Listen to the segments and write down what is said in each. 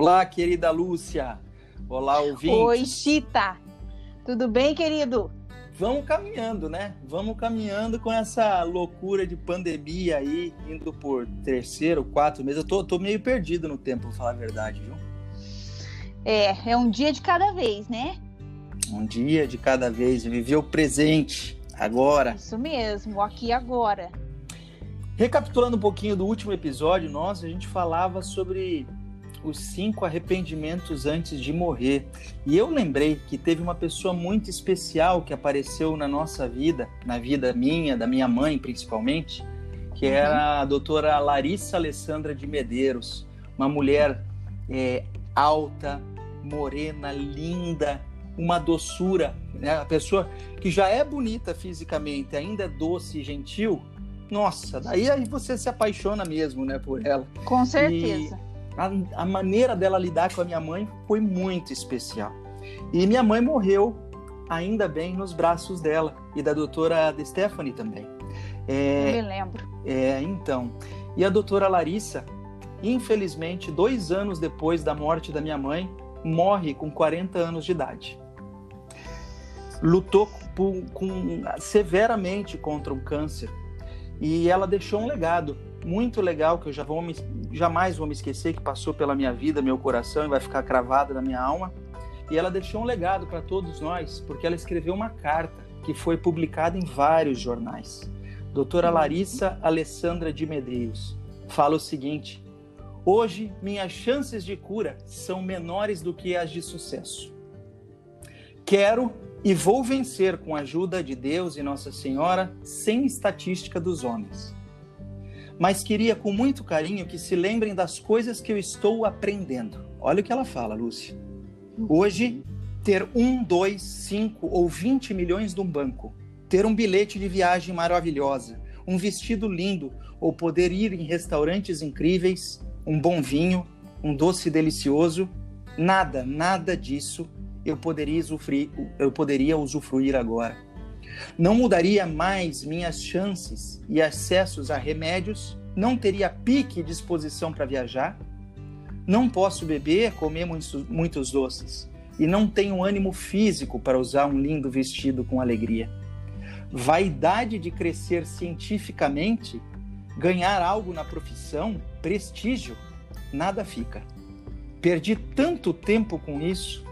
Olá, querida Lúcia. Olá, ouvinte. Oi, Chita. Tudo bem, querido? Vamos caminhando, né? Vamos caminhando com essa loucura de pandemia aí, indo por terceiro, quarto mês. Eu tô, tô meio perdido no tempo, pra falar a verdade, viu? É, é um dia de cada vez, né? Um dia de cada vez, viver o presente, agora. Isso mesmo, aqui agora. Recapitulando um pouquinho do último episódio nosso, a gente falava sobre os cinco arrependimentos antes de morrer. E eu lembrei que teve uma pessoa muito especial que apareceu na nossa vida, na vida minha, da minha mãe principalmente, que uhum. era a doutora Larissa Alessandra de Medeiros, uma mulher é, alta, morena, linda, uma doçura, né? a pessoa que já é bonita fisicamente, ainda é doce e gentil. Nossa, daí aí você se apaixona mesmo, né, por ela. Com certeza. E a, a maneira dela lidar com a minha mãe foi muito especial. E minha mãe morreu, ainda bem, nos braços dela e da doutora Stephanie também. É, Eu me lembro. É, então. E a doutora Larissa, infelizmente, dois anos depois da morte da minha mãe, morre com 40 anos de idade. Lutou com, com, severamente contra um câncer e ela deixou um legado muito legal que eu já vou me, jamais vou me esquecer, que passou pela minha vida, meu coração e vai ficar cravado na minha alma. E ela deixou um legado para todos nós, porque ela escreveu uma carta que foi publicada em vários jornais. Doutora Larissa Alessandra de Medeiros fala o seguinte: Hoje minhas chances de cura são menores do que as de sucesso. Quero e vou vencer com a ajuda de Deus e Nossa Senhora, sem estatística dos homens mas queria com muito carinho que se lembrem das coisas que eu estou aprendendo. Olha o que ela fala, Lúcia. Hoje, ter um, dois, cinco ou vinte milhões num banco, ter um bilhete de viagem maravilhosa, um vestido lindo ou poder ir em restaurantes incríveis, um bom vinho, um doce delicioso, nada, nada disso eu poderia usufruir, eu poderia usufruir agora não mudaria mais minhas chances e acessos a remédios, não teria pique e disposição para viajar, não posso beber, comer muitos, muitos doces. E não tenho ânimo físico para usar um lindo vestido com alegria. Vaidade de crescer cientificamente, ganhar algo na profissão, prestígio, nada fica. Perdi tanto tempo com isso,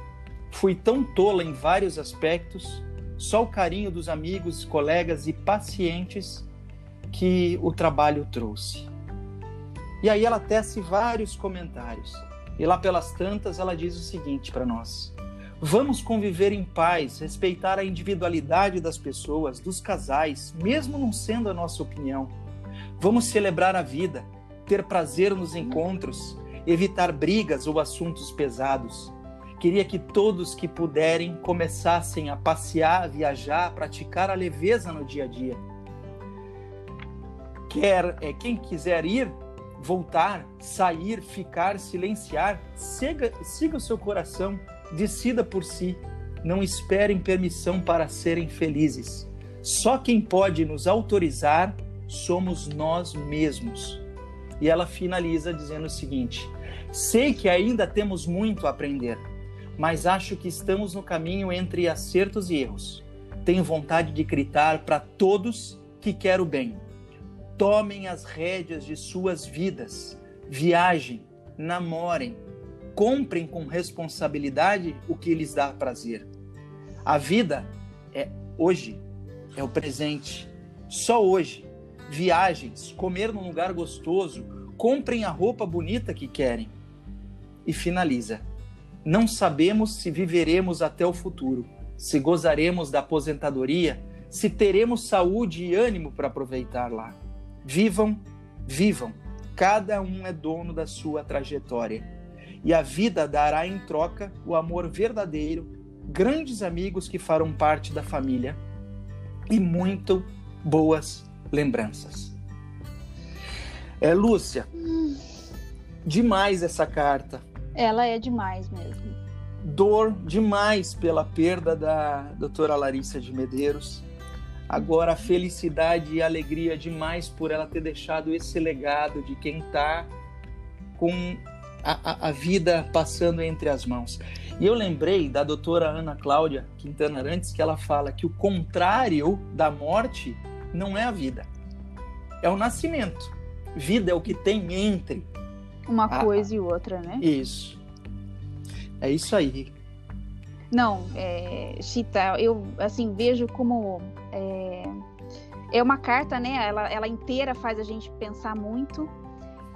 fui tão tola em vários aspectos só o carinho dos amigos, colegas e pacientes que o trabalho trouxe. E aí ela tece vários comentários. E lá pelas tantas ela diz o seguinte para nós: Vamos conviver em paz, respeitar a individualidade das pessoas, dos casais, mesmo não sendo a nossa opinião. Vamos celebrar a vida, ter prazer nos encontros, evitar brigas ou assuntos pesados, Queria que todos que puderem começassem a passear, viajar, praticar a leveza no dia a dia. Quer é, quem quiser ir, voltar, sair, ficar, silenciar, siga, siga o seu coração, decida por si. Não esperem permissão para serem felizes. Só quem pode nos autorizar somos nós mesmos. E ela finaliza dizendo o seguinte: Sei que ainda temos muito a aprender mas acho que estamos no caminho entre acertos e erros. Tenho vontade de gritar para todos que quero bem. Tomem as rédeas de suas vidas, viajem, namorem, comprem com responsabilidade o que lhes dá prazer. A vida é hoje, é o presente, só hoje. Viagens, comer num lugar gostoso, comprem a roupa bonita que querem. E finaliza não sabemos se viveremos até o futuro, se gozaremos da aposentadoria, se teremos saúde e ânimo para aproveitar lá. Vivam, vivam. Cada um é dono da sua trajetória. E a vida dará em troca o amor verdadeiro, grandes amigos que farão parte da família e muito boas lembranças. É, Lúcia, hum. demais essa carta. Ela é demais mesmo. Dor demais pela perda da doutora Larissa de Medeiros. Agora, felicidade e alegria demais por ela ter deixado esse legado de quem está com a, a, vida passando entre as mãos. E eu lembrei da doutora Ana Cláudia Quintana Arantes, que ela fala que o contrário da morte não é a vida, é o nascimento. Vida é o que tem entre uma coisa e outra, né? Isso. É isso aí. Não, é, Chita, eu assim vejo como é, é uma carta, né? Ela, ela inteira faz a gente pensar muito.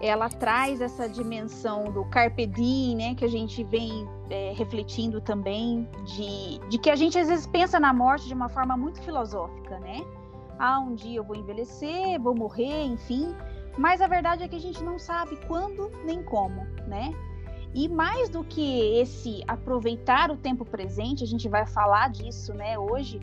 Ela traz essa dimensão do carpe diem, né? Que a gente vem é, refletindo também de, de que a gente às vezes pensa na morte de uma forma muito filosófica, né? Ah, um dia eu vou envelhecer, vou morrer, enfim. Mas a verdade é que a gente não sabe quando nem como, né? E mais do que esse aproveitar o tempo presente, a gente vai falar disso, né, hoje,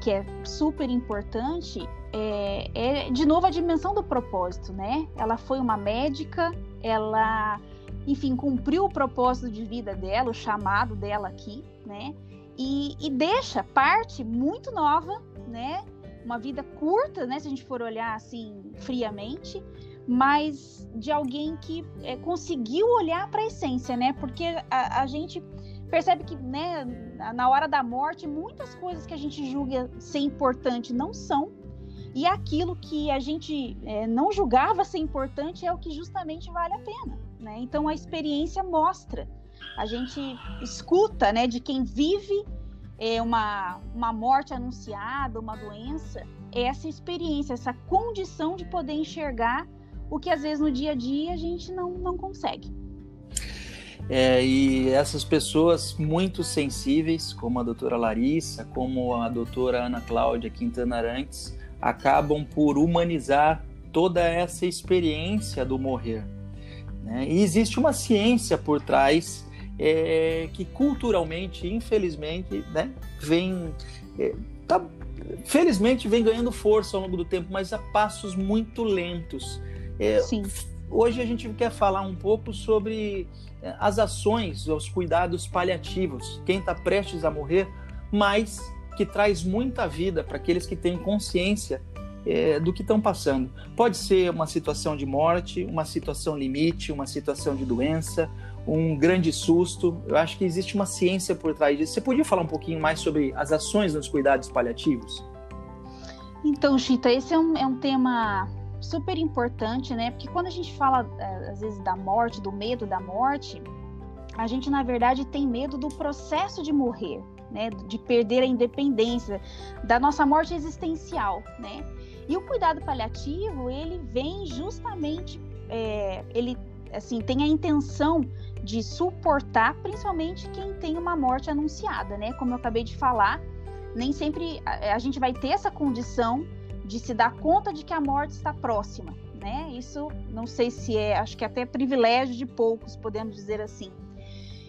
que é super importante, é, é, de novo a dimensão do propósito, né? Ela foi uma médica, ela, enfim, cumpriu o propósito de vida dela, o chamado dela aqui, né? E, e deixa parte muito nova, né? Uma vida curta, né? Se a gente for olhar assim friamente, mas de alguém que é, conseguiu olhar para a essência, né? Porque a, a, gente percebe que, né, na hora da morte, muitas coisas que a gente julga ser importante não são, e aquilo que a gente é, não julgava ser importante é o que justamente vale a pena, né? Então a experiência mostra, a gente escuta, né, de quem vive é, uma, uma morte anunciada, uma doença, essa experiência, essa condição de poder enxergar o que às vezes no dia a dia a gente não, não consegue. É, e essas pessoas muito sensíveis, como a doutora Larissa, como a doutora Ana Cláudia Quintana Arantes, acabam por humanizar toda essa experiência do morrer. Né? E existe uma ciência por trás é, que culturalmente, infelizmente, né, vem. É, tá, felizmente vem ganhando força ao longo do tempo, mas a passos muito lentos. É, Sim. Hoje a gente quer falar um pouco sobre é, as ações, os cuidados paliativos, quem está prestes a morrer, mas que traz muita vida para aqueles que têm consciência é, do que estão passando. Pode ser uma situação de morte, uma situação limite, uma situação de doença, um grande susto. Eu acho que existe uma ciência por trás disso. Você podia falar um pouquinho mais sobre as ações nos cuidados paliativos? Então, Chita, esse é um, é um tema super importante, né? Porque quando a gente fala, é, às vezes, da morte, do medo da morte, a gente, na verdade, tem medo do processo de morrer, né? De perder a independência, da nossa morte existencial, né? E o cuidado paliativo, ele vem justamente, é, ele, assim, tem a intenção de suportar, principalmente quem tem uma morte anunciada, né? Como eu acabei de falar, nem sempre a, a gente vai ter essa condição de se dar conta de que a morte está próxima, né? Isso não sei se é, acho que é até privilégio de poucos, podemos dizer assim.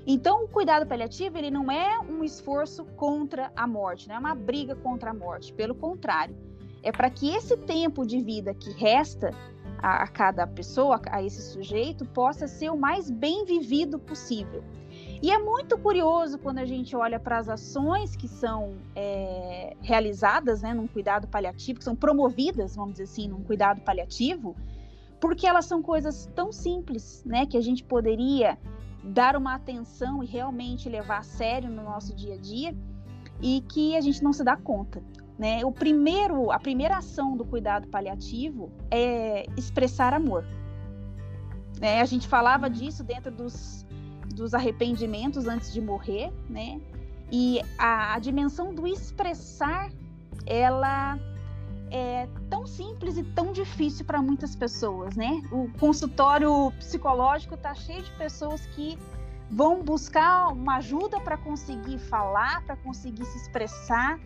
Então, o cuidado paliativo ele não é um esforço contra a morte, não é uma briga contra a morte. Pelo contrário, é para que esse tempo de vida que resta a, a cada pessoa, a esse sujeito, possa ser o mais bem vivido possível. E é muito curioso quando a gente olha para as ações que são é, realizadas né, num cuidado paliativo, que são promovidas, vamos dizer assim, num cuidado paliativo, porque elas são coisas tão simples, né, que a gente poderia dar uma atenção e realmente levar a sério no nosso dia a dia e que a gente não se dá conta. Né? O primeiro, a primeira ação do cuidado paliativo é expressar amor. Né? A gente falava disso dentro dos dos arrependimentos antes de morrer, né? E a, a dimensão do expressar, ela é tão simples e tão difícil para muitas pessoas, né? O consultório psicológico está cheio de pessoas que vão buscar uma ajuda para conseguir falar, para conseguir se expressar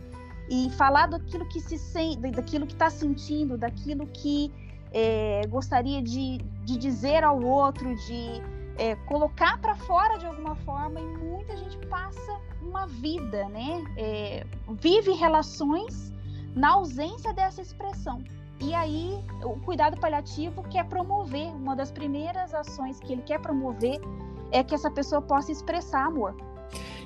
e falar daquilo que se sente, daquilo que está sentindo, daquilo que é, gostaria de, de dizer ao outro, de é, colocar para fora de alguma forma e muita gente passa uma vida, né? É, vive relações na ausência dessa expressão. E aí o cuidado paliativo quer promover, uma das primeiras ações que ele quer promover é que essa pessoa possa expressar amor.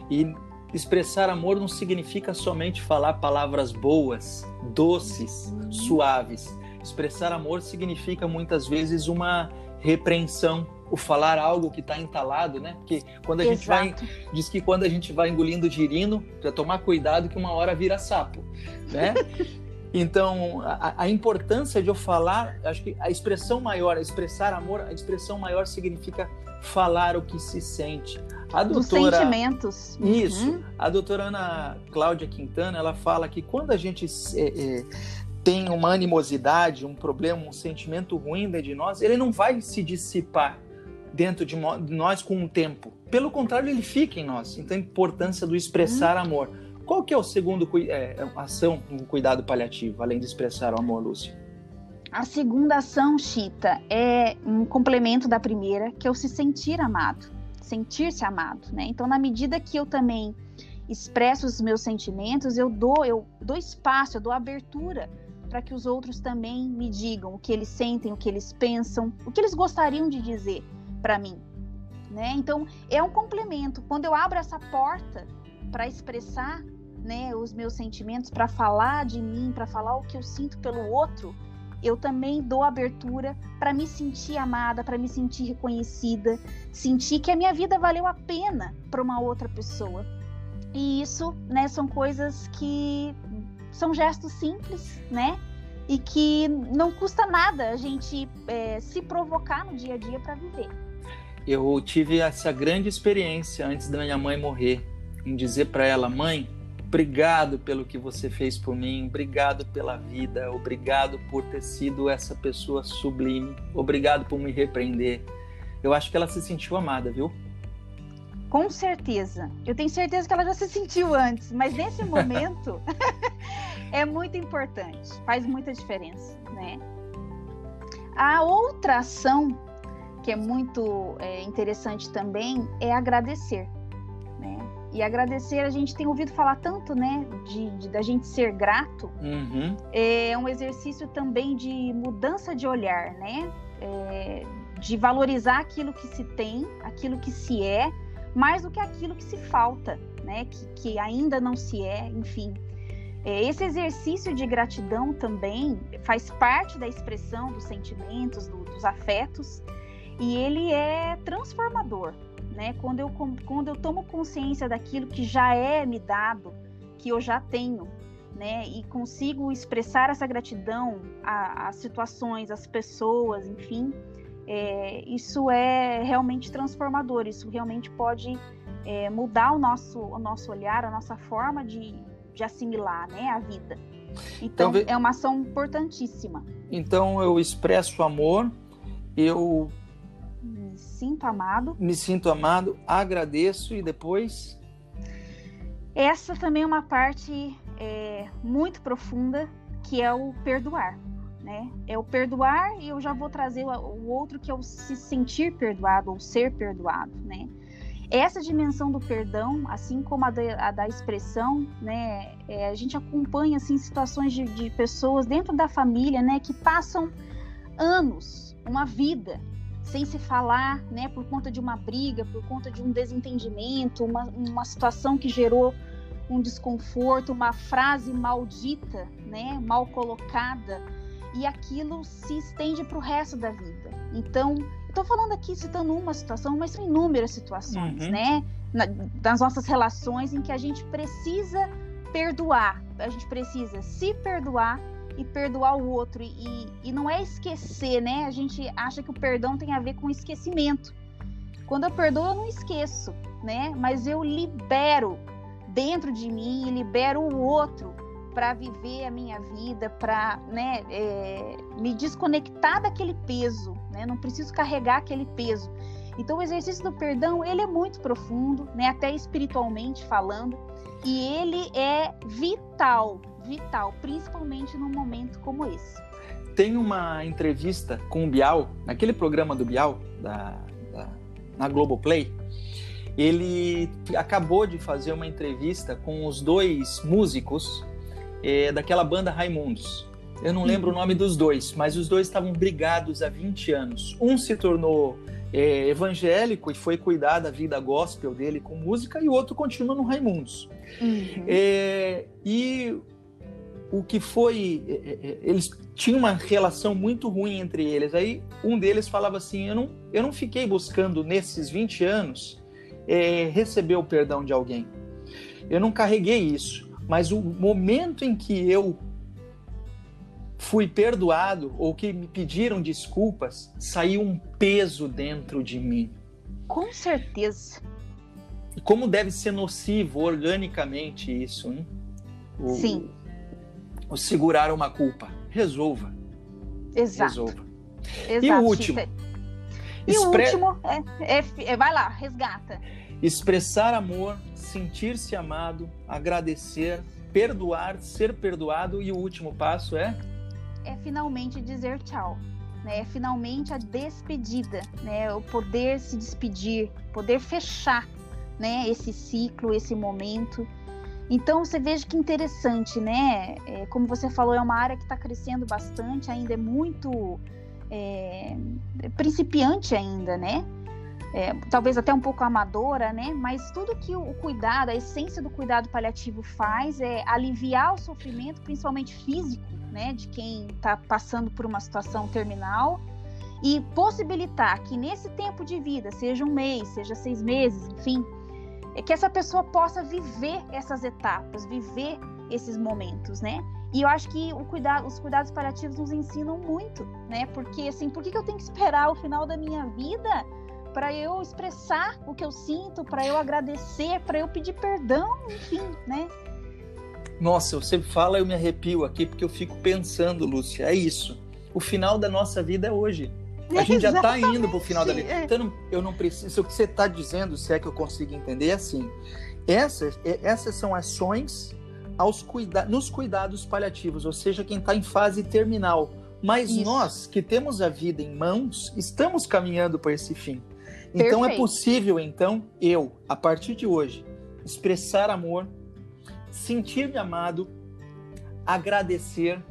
E expressar amor não significa somente falar palavras boas, doces, uhum. suaves. Expressar amor significa muitas vezes uma repreensão, o falar algo que está entalado, né? Porque quando a Exato. gente vai diz que quando a gente vai engolindo girino, para tomar cuidado que uma hora vira sapo, né? Então, a, a, importância de eu falar, acho que a expressão maior, expressar amor, a expressão maior significa falar o que se sente. A doutora, Dos sentimentos. Isso. Uhum. A doutora Ana Cláudia Quintana, ela fala que quando a gente é, é, tem uma animosidade, um problema, um sentimento ruim dentro de nós, ele não vai se dissipar dentro de nós com o tempo. Pelo contrário, ele fica em nós. Então, a importância do expressar uhum. amor. Qual que é o segundo é, ação no cuidado paliativo, além de expressar o amor, Lúcia? A segunda ação, Chita, é um complemento da primeira, que é o se sentir amado, sentir-se amado, né? Então, na medida que eu também expresso os meus sentimentos, eu dou, eu dou espaço, eu dou abertura para que os outros também me digam o que eles sentem, o que eles pensam, o que eles gostariam de dizer para mim, né? Então, é um complemento. Quando eu abro essa porta para expressar, né, os meus sentimentos, para falar de mim, para falar o que eu sinto pelo outro, eu também dou abertura para me sentir amada, para me sentir reconhecida, sentir que a minha vida valeu a pena para uma outra pessoa. E isso, né, são coisas que são gestos simples, né? E que não custa nada a gente é, se provocar no dia a dia para viver. Eu tive essa grande experiência antes da minha mãe morrer, em dizer para ela, mãe, Obrigado pelo que você fez por mim, obrigado pela vida, obrigado por ter sido essa pessoa sublime, obrigado por me repreender. Eu acho que ela se sentiu amada, viu? Com certeza. Eu tenho certeza que ela já se sentiu antes, mas nesse momento é muito importante, faz muita diferença, né? A outra ação que é muito é, interessante também é agradecer, né? E agradecer, a gente tem ouvido falar tanto, né, de, de da gente ser grato. Uhum. É um exercício também de mudança de olhar, né? É, de valorizar aquilo que se tem, aquilo que se é, mais do que aquilo que se falta, né? Que, que ainda não se é, enfim. É, esse exercício de gratidão também faz parte da expressão dos sentimentos, do, dos afetos, e ele é transformador, né? Quando eu, quando eu tomo consciência daquilo que já é me dado, que eu já tenho, né? E consigo expressar essa gratidão às situações, às pessoas, enfim, é, isso é realmente transformador. Isso realmente pode é, mudar o nosso, o nosso olhar, a nossa forma de, de assimilar, né? A vida. Então, então é uma ação importantíssima. Então eu expresso amor, eu sinto amado. Me sinto amado, agradeço e depois. Essa também é uma parte é, muito profunda que é o perdoar, né? É o perdoar e eu já vou trazer o, o outro que é o se sentir perdoado ou ser perdoado, né? Essa dimensão do perdão, assim como a da, a da expressão, né? É, a gente acompanha assim situações de, de pessoas dentro da família, né? Que passam anos, uma vida sem se falar, né, por conta de uma briga, por conta de um desentendimento, uma, uma situação que gerou um desconforto, uma frase maldita, né, mal colocada, e aquilo se estende para o resto da vida. Então, estou falando aqui citando uma situação, mas são inúmeras situações, uhum. né, na, das nossas relações em que a gente precisa perdoar, a gente precisa se perdoar e perdoar o outro. E, e não é esquecer, né? A gente acha que o perdão tem a ver com esquecimento. Quando eu perdoo, eu não esqueço, né? Mas eu libero dentro de mim e libero o outro para viver a minha vida, para né, é, me desconectar daquele peso, né? Não preciso carregar aquele peso. Então, o exercício do perdão ele é muito profundo, né? Até espiritualmente falando, e ele é vital vital, principalmente num momento como esse. Tem uma entrevista com o Bial, naquele programa do Bial, da, da, na Globoplay, ele acabou de fazer uma entrevista com os dois músicos é, daquela banda Raimundos. Eu não lembro o nome dos dois, mas os dois estavam brigados há 20 anos. Um se tornou é, evangélico e foi cuidar da vida gospel dele com música, e o outro continua no Raimundos. Uhum. É, e o que foi. Eles tinham uma relação muito ruim entre eles. Aí um deles falava assim: Eu não, eu não fiquei buscando nesses 20 anos é, receber o perdão de alguém. Eu não carreguei isso. Mas o momento em que eu fui perdoado ou que me pediram desculpas, saiu um peso dentro de mim. Com certeza. Como deve ser nocivo organicamente isso, hein? O, Sim. Segurar uma culpa. Resolva. Exato. Resolva. Exato. E o último. E o último é, é, é, vai lá, resgata. Expressar amor, sentir-se amado, agradecer, perdoar, ser perdoado e o último passo é é finalmente dizer tchau. Né? É finalmente a despedida, né? O poder se despedir, poder fechar, né? Esse ciclo, esse momento. Então você veja que interessante, né? É, como você falou, é uma área que está crescendo bastante, ainda é muito é, principiante ainda, né? É, talvez até um pouco amadora, né? Mas tudo que o cuidado, a essência do cuidado paliativo faz é aliviar o sofrimento, principalmente físico, né? De quem está passando por uma situação terminal e possibilitar que nesse tempo de vida, seja um mês, seja seis meses, enfim, é que essa pessoa possa viver essas etapas, viver esses momentos, né? E eu acho que cuidado, os cuidados paliativos nos ensinam muito, né? Porque assim, por que, que eu tenho que esperar o final da minha vida para eu expressar o que eu sinto, para eu agradecer, para eu pedir perdão, enfim, né? Nossa, você fala, eu me arrepio aqui porque eu fico pensando, Lúcia, é isso. O final da nossa vida é hoje. A gente já está indo para o final da vida. É. Então, eu não preciso. O que você está dizendo, se é que eu consigo entender, é assim: essas, é, essas são ações aos cuida nos cuidados paliativos, ou seja, quem está em fase terminal. Mas Isso. nós que temos a vida em mãos, estamos caminhando para esse fim. Então é Perfeito. é possível, então, eu, a partir de hoje, expressar amor, sentir-me amado, agradecer,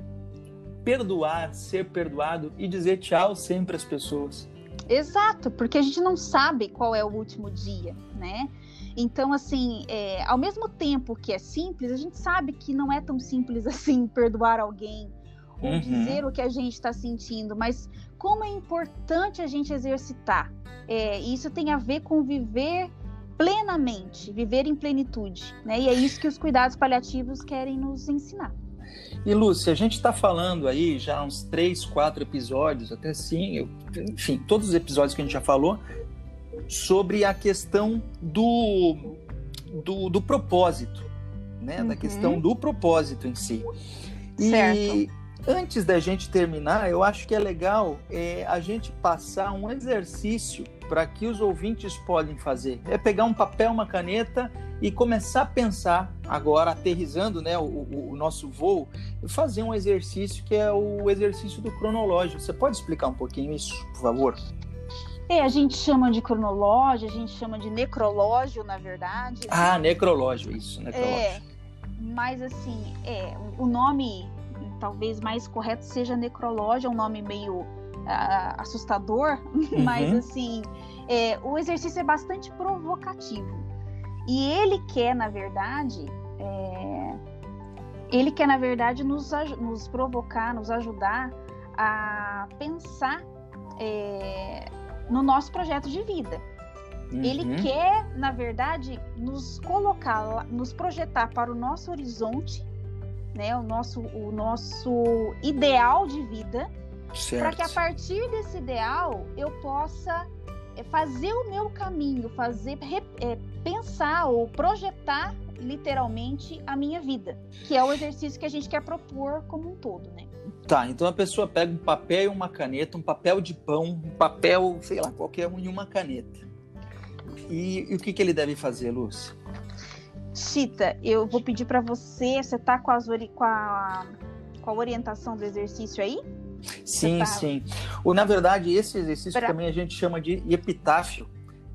perdoar, ser perdoado e dizer tchau sempre às pessoas. Exato, porque a gente não sabe qual é o último dia, né? Então, assim, é, ao mesmo tempo que é simples, a gente sabe que não é tão simples assim perdoar alguém ou uhum. dizer o que a gente está sentindo, mas como é importante a gente exercitar. É, isso tem a ver com viver plenamente, viver em plenitude, né? E é isso que os cuidados paliativos querem nos ensinar. E Lúcia, a gente está falando aí já uns três, quatro episódios, até sim, eu, enfim, todos os episódios que a gente já falou, sobre a questão do, do, do propósito, né? Uhum. Da questão do propósito em si. E certo. antes da gente terminar, eu acho que é legal é, a gente passar um exercício para que os ouvintes podem fazer. É pegar um papel, uma caneta e começar a pensar, agora aterrizando né, o, o, o nosso voo, fazer um exercício que é o exercício do cronológico. Você pode explicar um pouquinho isso, por favor? É, a gente chama de cronológio, a gente chama de necrológio, na verdade. Ah, necrológio, isso, necrológio. É, mas assim, é, o nome talvez mais correto seja necrológio, é um nome meio assustador, uhum. mas assim, é, o exercício é bastante provocativo. E ele quer, na verdade, é, ele quer, na verdade, nos, nos provocar, nos ajudar a pensar é, no nosso projeto de vida. Uhum. Ele quer, na verdade, nos colocar, nos projetar para o nosso horizonte, né, o nosso, o nosso ideal de vida, para que a partir desse ideal eu possa é, fazer o meu caminho, fazer é, pensar ou projetar literalmente a minha vida, que é o exercício que a gente quer propor como um todo, né? Tá, então a pessoa pega um papel e uma caneta, um papel de pão, um papel, sei lá, qualquer um e uma caneta. E, e o que, que ele deve fazer, Lúcia? Chita, eu vou pedir para você, você tá com, as, com, a, com a orientação do exercício aí? Sim, sim. O, na verdade, esse exercício pra... também a gente chama de epitáfio,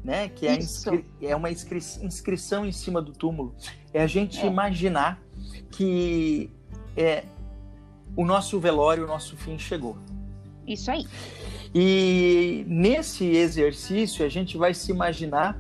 né? Que é, inscri... é uma inscri... inscrição em cima do túmulo. É a gente é. imaginar que é, o nosso velório, o nosso fim chegou. Isso aí. E nesse exercício a gente vai se imaginar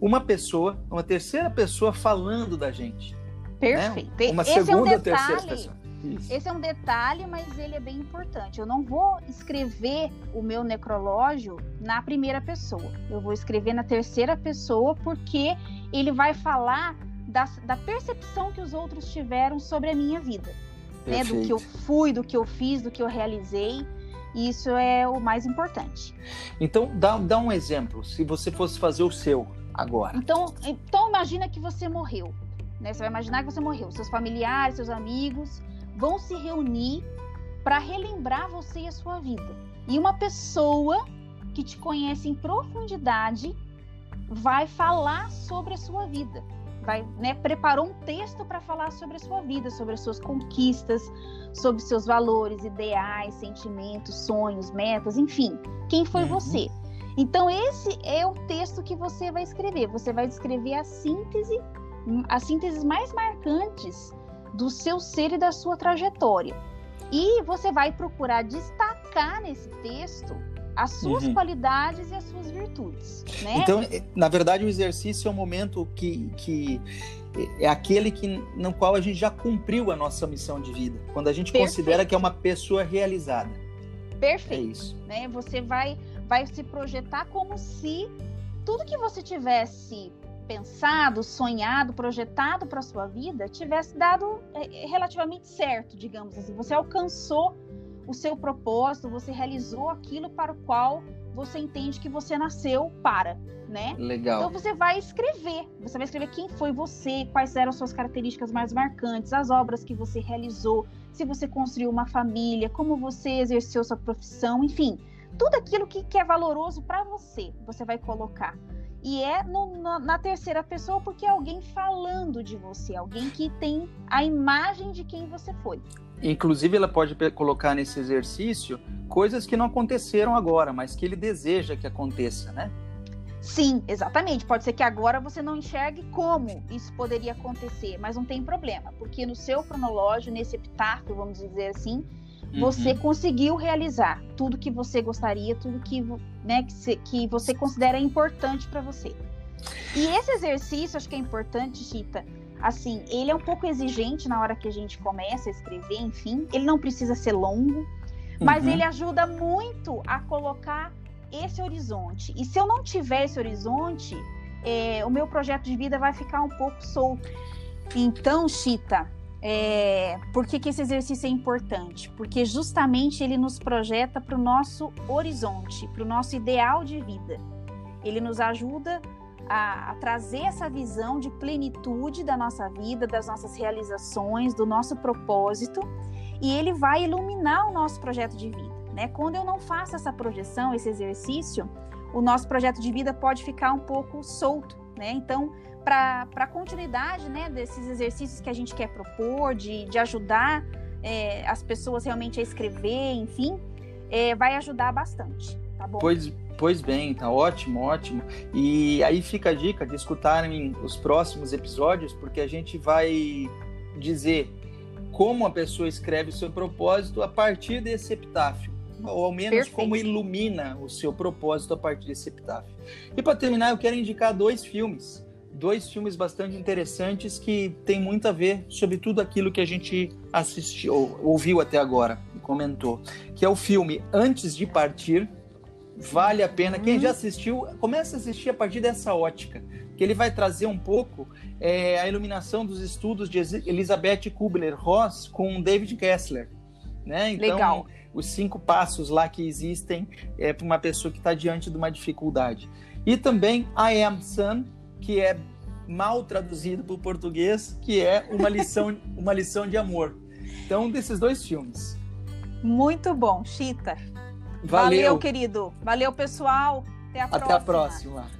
uma pessoa, uma terceira pessoa falando da gente. Perfeito. Né? Uma Esse segunda, é um detalhe, terceira pessoa Isso. Esse é um detalhe, mas ele é bem importante. Eu não vou escrever o meu necrológio na primeira pessoa. Eu vou escrever na terceira pessoa porque ele vai falar da, da percepção que os outros tiveram sobre a minha vida. Né? Do que eu fui, do que eu fiz, do que eu realizei. Isso é o mais importante. Então, dá, dá um exemplo. Se você fosse fazer o seu agora. Então, então imagina que você morreu. Né? Você vai imaginar que você morreu. Seus familiares, seus amigos vão se reunir para relembrar você e a sua vida. E uma pessoa que te conhece em profundidade vai falar sobre a sua vida. Vai, né, preparou um texto para falar sobre a sua vida, sobre as suas conquistas, sobre seus valores, ideais, sentimentos, sonhos, metas, enfim, quem foi uhum. você. Então esse é o texto que você vai escrever. Você vai descrever a síntese, as sínteses mais marcantes do seu ser e da sua trajetória. E você vai procurar destacar nesse texto as suas uhum. qualidades e as suas virtudes. Né? Então, é, na verdade, o exercício é um momento que, que é aquele que, no qual a gente já cumpriu a nossa missão de vida. Quando a gente Perfeito. considera que é uma pessoa realizada. Perfeito. É isso. Né? Você vai, vai se projetar como se tudo que você tivesse pensado, sonhado, projetado para sua vida tivesse dado é, é, relativamente certo, digamos assim. Você alcançou o seu propósito, você realizou aquilo para o qual você entende que você nasceu para, né? Legal. Então você vai escrever, você vai escrever quem foi você, quais eram as suas características mais marcantes, as obras que você realizou, se você construiu uma família, como você exerceu sua profissão, enfim, tudo aquilo que, que é valoroso para você, você vai colocar. E é no, no, na terceira pessoa porque é alguém falando de você, alguém que tem a imagem de quem você foi. Inclusive, ela pode colocar nesse exercício coisas que não aconteceram agora, mas que ele deseja que aconteça, né? Sim, exatamente. Pode ser que agora você não enxergue como isso poderia acontecer, mas não tem problema, porque no seu cronológio, nesse epitáfio, vamos dizer assim, você uhum. conseguiu realizar tudo que você gostaria, tudo que, né, que, se, que você considera importante para você. E esse exercício, acho que é importante, Chita, assim, ele é um pouco exigente na hora que a gente começa a escrever, enfim, ele não precisa ser longo, mas uhum. ele ajuda muito a colocar esse horizonte. E se eu não tiver esse horizonte, é, o meu projeto de vida vai ficar um pouco solto. Então, Chita, é, por que, que esse exercício é importante? Porque justamente ele nos projeta para o nosso horizonte, para o nosso ideal de vida. Ele nos ajuda a, a, trazer essa visão de plenitude da nossa vida, das nossas realizações, do nosso propósito, e ele vai iluminar o nosso projeto de vida. Né? Quando eu não faço essa projeção, esse exercício, o nosso projeto de vida pode ficar um pouco solto. Né? Então, para a continuidade né, desses exercícios que a gente quer propor, de, de ajudar é, as pessoas realmente a escrever, enfim, é, vai ajudar bastante, tá bom? Pois, pois bem, tá ótimo, ótimo. E aí fica a dica de escutarem os próximos episódios, porque a gente vai dizer como a pessoa escreve o seu propósito a partir desse epitáfio ou ao menos Perfeito. como ilumina o seu propósito a partir desse epitáfio. E para terminar, eu quero indicar dois filmes dois filmes bastante interessantes que tem muito a ver sobre tudo aquilo que a gente assistiu, ouviu até agora e comentou, que é o filme Antes de Partir. Vale a pena. Quem já assistiu, comece a assistir a partir dessa ótica, que ele vai trazer um pouco é, a iluminação dos estudos de Elizabeth Kubler-Ross com David Kessler. Né? Então, Legal. os cinco passos lá que existem é, para uma pessoa que está diante de uma dificuldade. E também I Am Sun, que é mal traduzido para o português, que é uma lição, uma lição de amor. Então, desses dois filmes. Muito bom, Chita. Valeu. Valeu, querido. Valeu, pessoal. Até a Até próxima. Até a próxima.